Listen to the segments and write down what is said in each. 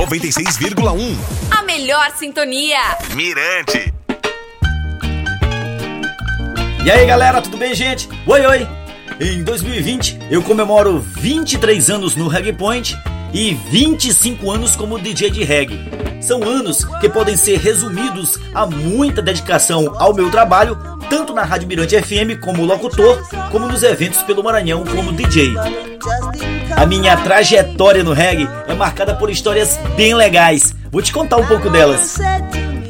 96,1. A melhor sintonia. Mirante. E aí galera, tudo bem, gente? Oi, oi! Em 2020 eu comemoro 23 anos no Reggae Point e 25 anos como DJ de reggae. São anos que podem ser resumidos a muita dedicação ao meu trabalho, tanto na Rádio Mirante FM como locutor, como nos eventos pelo Maranhão como DJ. A minha trajetória no reggae é marcada por histórias bem legais. Vou te contar um pouco delas.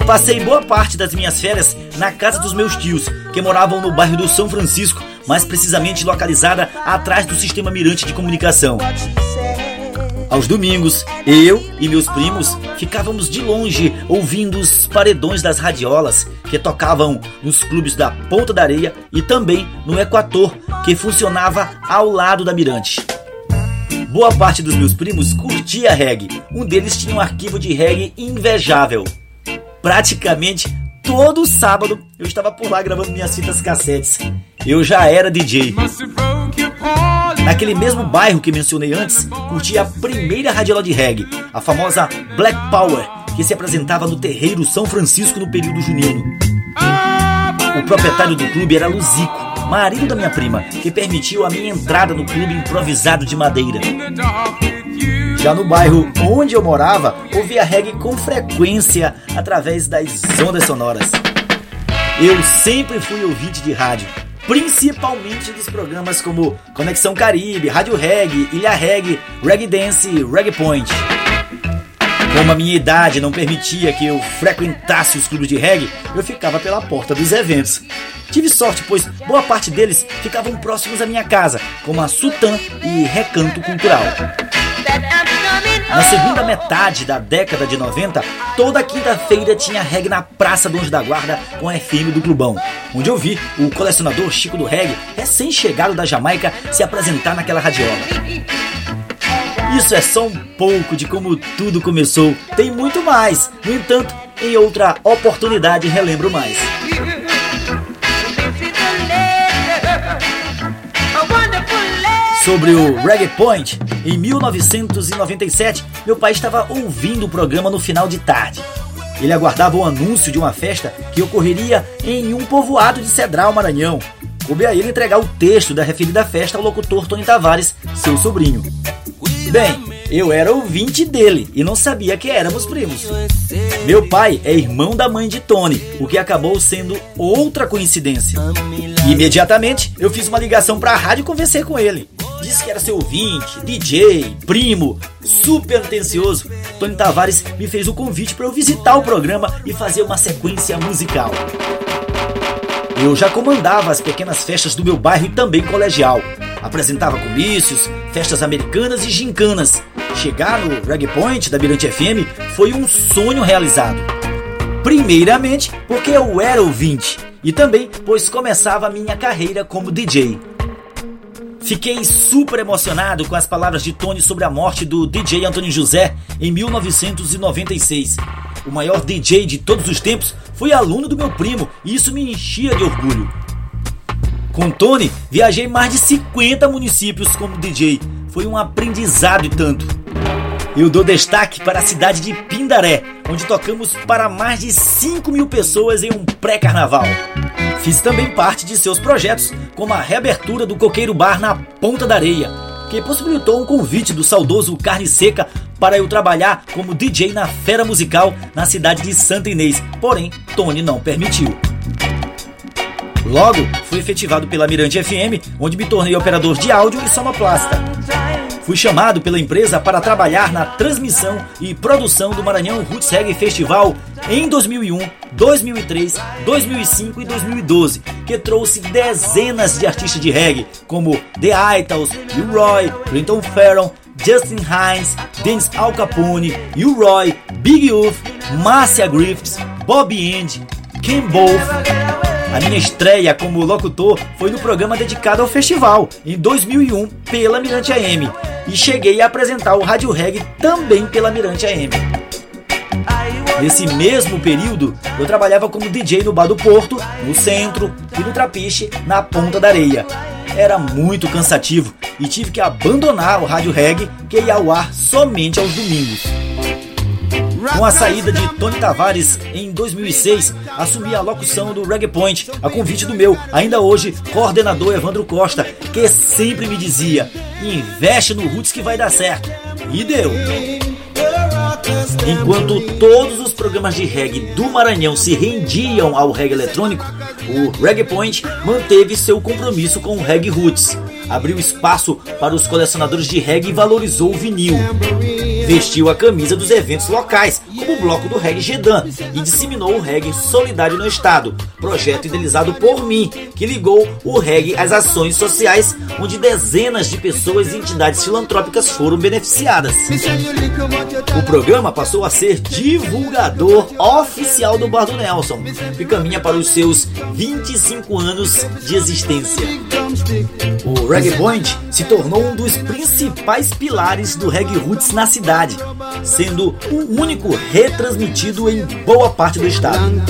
Passei boa parte das minhas férias na casa dos meus tios, que moravam no bairro do São Francisco, mais precisamente localizada atrás do sistema Mirante de comunicação. Aos domingos, eu e meus primos ficávamos de longe ouvindo os paredões das radiolas que tocavam nos clubes da Ponta da Areia e também no Equator, que funcionava ao lado da Mirante. Boa parte dos meus primos curtia reggae. Um deles tinha um arquivo de reggae invejável. Praticamente todo sábado eu estava por lá gravando minhas fitas cassetes. Eu já era DJ. Naquele mesmo bairro que mencionei antes, curti a primeira radiola de reggae, a famosa Black Power, que se apresentava no terreiro São Francisco no período junino. O proprietário do clube era Luzico, marido da minha prima, que permitiu a minha entrada no clube improvisado de madeira. Já no bairro onde eu morava, ouvia reggae com frequência através das ondas sonoras. Eu sempre fui ouvinte de rádio, principalmente dos programas como Conexão Caribe, Rádio Reggae, Ilha Reggae, Reggae Dance e Reggae Point. Como a minha idade não permitia que eu frequentasse os clubes de reggae, eu ficava pela porta dos eventos. Tive sorte, pois boa parte deles ficavam próximos à minha casa, como a Sultan e Recanto Cultural. Na segunda metade da década de 90, toda quinta-feira tinha reggae na Praça do Anjo da Guarda com a FM do Clubão, onde eu vi o colecionador Chico do Reggae, recém-chegado da Jamaica, se apresentar naquela radiola. Isso é só um pouco de como tudo começou. Tem muito mais. No entanto, em outra oportunidade relembro mais. Sobre o Reggae Point, em 1997, meu pai estava ouvindo o programa no final de tarde. Ele aguardava o anúncio de uma festa que ocorreria em um povoado de Cedral, Maranhão. Coube a ele entregar o texto da referida festa ao locutor Tony Tavares, seu sobrinho. Bem, eu era ouvinte dele e não sabia que éramos primos. Meu pai é irmão da mãe de Tony, o que acabou sendo outra coincidência. Imediatamente eu fiz uma ligação para a rádio e com ele. Disse que era seu ouvinte, DJ, primo, super atencioso. Tony Tavares me fez o convite para eu visitar o programa e fazer uma sequência musical. Eu já comandava as pequenas festas do meu bairro e também colegial. Apresentava comícios, festas americanas e gincanas. Chegar no Reggae Point da Mirante FM foi um sonho realizado. Primeiramente, porque eu era ouvinte, e também pois começava a minha carreira como DJ. Fiquei super emocionado com as palavras de Tony sobre a morte do DJ Antônio José em 1996. O maior DJ de todos os tempos foi aluno do meu primo e isso me enchia de orgulho. Com Tony, viajei mais de 50 municípios como DJ. Foi um aprendizado e tanto. Eu dou destaque para a cidade de Pindaré, onde tocamos para mais de 5 mil pessoas em um pré-carnaval. Fiz também parte de seus projetos, como a reabertura do Coqueiro Bar na Ponta da Areia, que possibilitou um convite do saudoso Carne Seca para eu trabalhar como DJ na Fera Musical na cidade de Santa Inês, porém Tony não permitiu. Logo, fui efetivado pela Mirante FM, onde me tornei operador de áudio e sonoplasta. Fui chamado pela empresa para trabalhar na transmissão e produção do Maranhão Roots Reggae Festival em 2001, 2003, 2005 e 2012, que trouxe dezenas de artistas de reggae, como The Itals, U Roy, Clinton Farron, Justin Hines, Dennis Al Capone, U Roy, Big Youth, Marcia Griffiths, Bobby End, Ken Wolf. A minha estreia como locutor foi no programa dedicado ao festival, em 2001, pela Mirante AM, e cheguei a apresentar o Rádio Reggae também pela Mirante AM. Nesse mesmo período, eu trabalhava como DJ no Bar do Porto, no centro e no Trapiche, na Ponta da Areia. Era muito cansativo e tive que abandonar o Rádio Reggae, que ia ao ar somente aos domingos. Com a saída de Tony Tavares em 2006, assumi a locução do Reggae Point, a convite do meu, ainda hoje, coordenador Evandro Costa, que sempre me dizia: investe no Roots que vai dar certo. E deu. Enquanto todos os programas de reggae do Maranhão se rendiam ao reggae eletrônico, o Reggae Point manteve seu compromisso com o reggae roots, abriu espaço para os colecionadores de reggae e valorizou o vinil vestiu a camisa dos eventos locais, como o bloco do reggae Gedan, e disseminou o reggae Solidariedade no Estado, projeto idealizado por mim, que ligou o reggae às ações sociais, onde dezenas de pessoas e entidades filantrópicas foram beneficiadas. O programa passou a ser divulgador oficial do Bar do Nelson, que caminha para os seus 25 anos de existência. O Reggae Point se tornou um dos principais pilares do reggae roots na cidade, sendo o único retransmitido em boa parte do estado.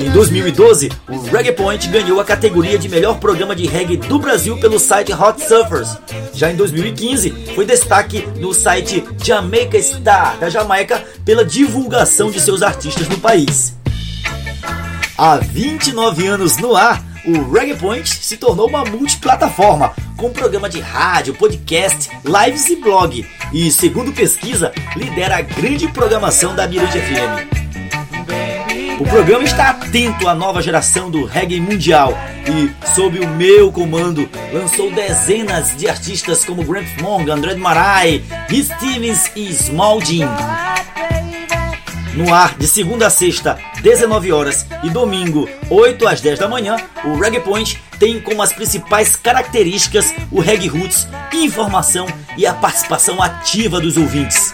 Em 2012, o Reggae Point ganhou a categoria de melhor programa de reggae do Brasil pelo site Hot Surfers. Já em 2015, foi destaque no site Jamaica Star da Jamaica pela divulgação de seus artistas no país. Há 29 anos no ar, o Reggae Point se tornou uma multiplataforma, com programa de rádio, podcast, lives e blog. E, segundo pesquisa, lidera a grande programação da Mirante FM. O programa está atento à nova geração do reggae mundial e, sob o meu comando, lançou dezenas de artistas como Grant Monk, André Marai, Stevens e Small Jim. No ar de segunda a sexta, 19 horas e domingo, 8 às 10 da manhã, o Reggae Point tem como as principais características o reggae roots, informação e a participação ativa dos ouvintes.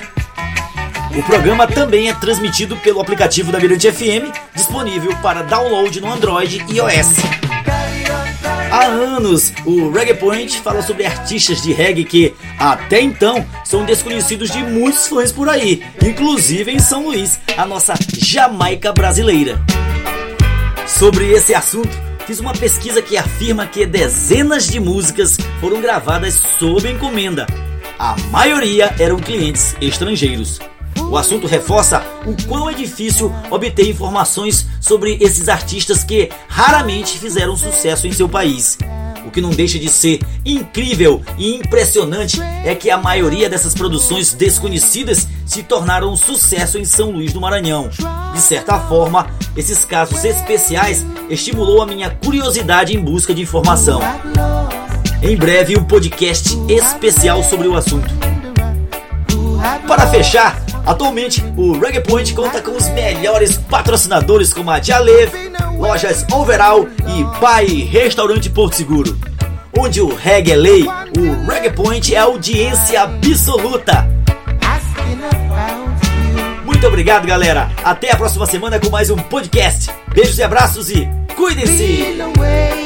O programa também é transmitido pelo aplicativo da Mirante FM, disponível para download no Android e iOS. Há anos, o Reggae Point fala sobre artistas de reggae que, até então, são desconhecidos de muitos fãs por aí, inclusive em São Luís, a nossa Jamaica brasileira. Sobre esse assunto, fiz uma pesquisa que afirma que dezenas de músicas foram gravadas sob encomenda. A maioria eram clientes estrangeiros. O assunto reforça o quão é difícil obter informações sobre esses artistas que raramente fizeram sucesso em seu país. O que não deixa de ser incrível e impressionante é que a maioria dessas produções desconhecidas se tornaram um sucesso em São Luís do Maranhão. De certa forma, esses casos especiais estimulou a minha curiosidade em busca de informação. Em breve, um podcast especial sobre o assunto. Para fechar, Atualmente, o Reggae Point conta com os melhores patrocinadores como a Dialev, lojas Overall e Pai Restaurante Porto Seguro. Onde o reggae é lei, o Reggae Point é audiência absoluta. Muito obrigado, galera. Até a próxima semana com mais um podcast. Beijos e abraços e cuidem-se!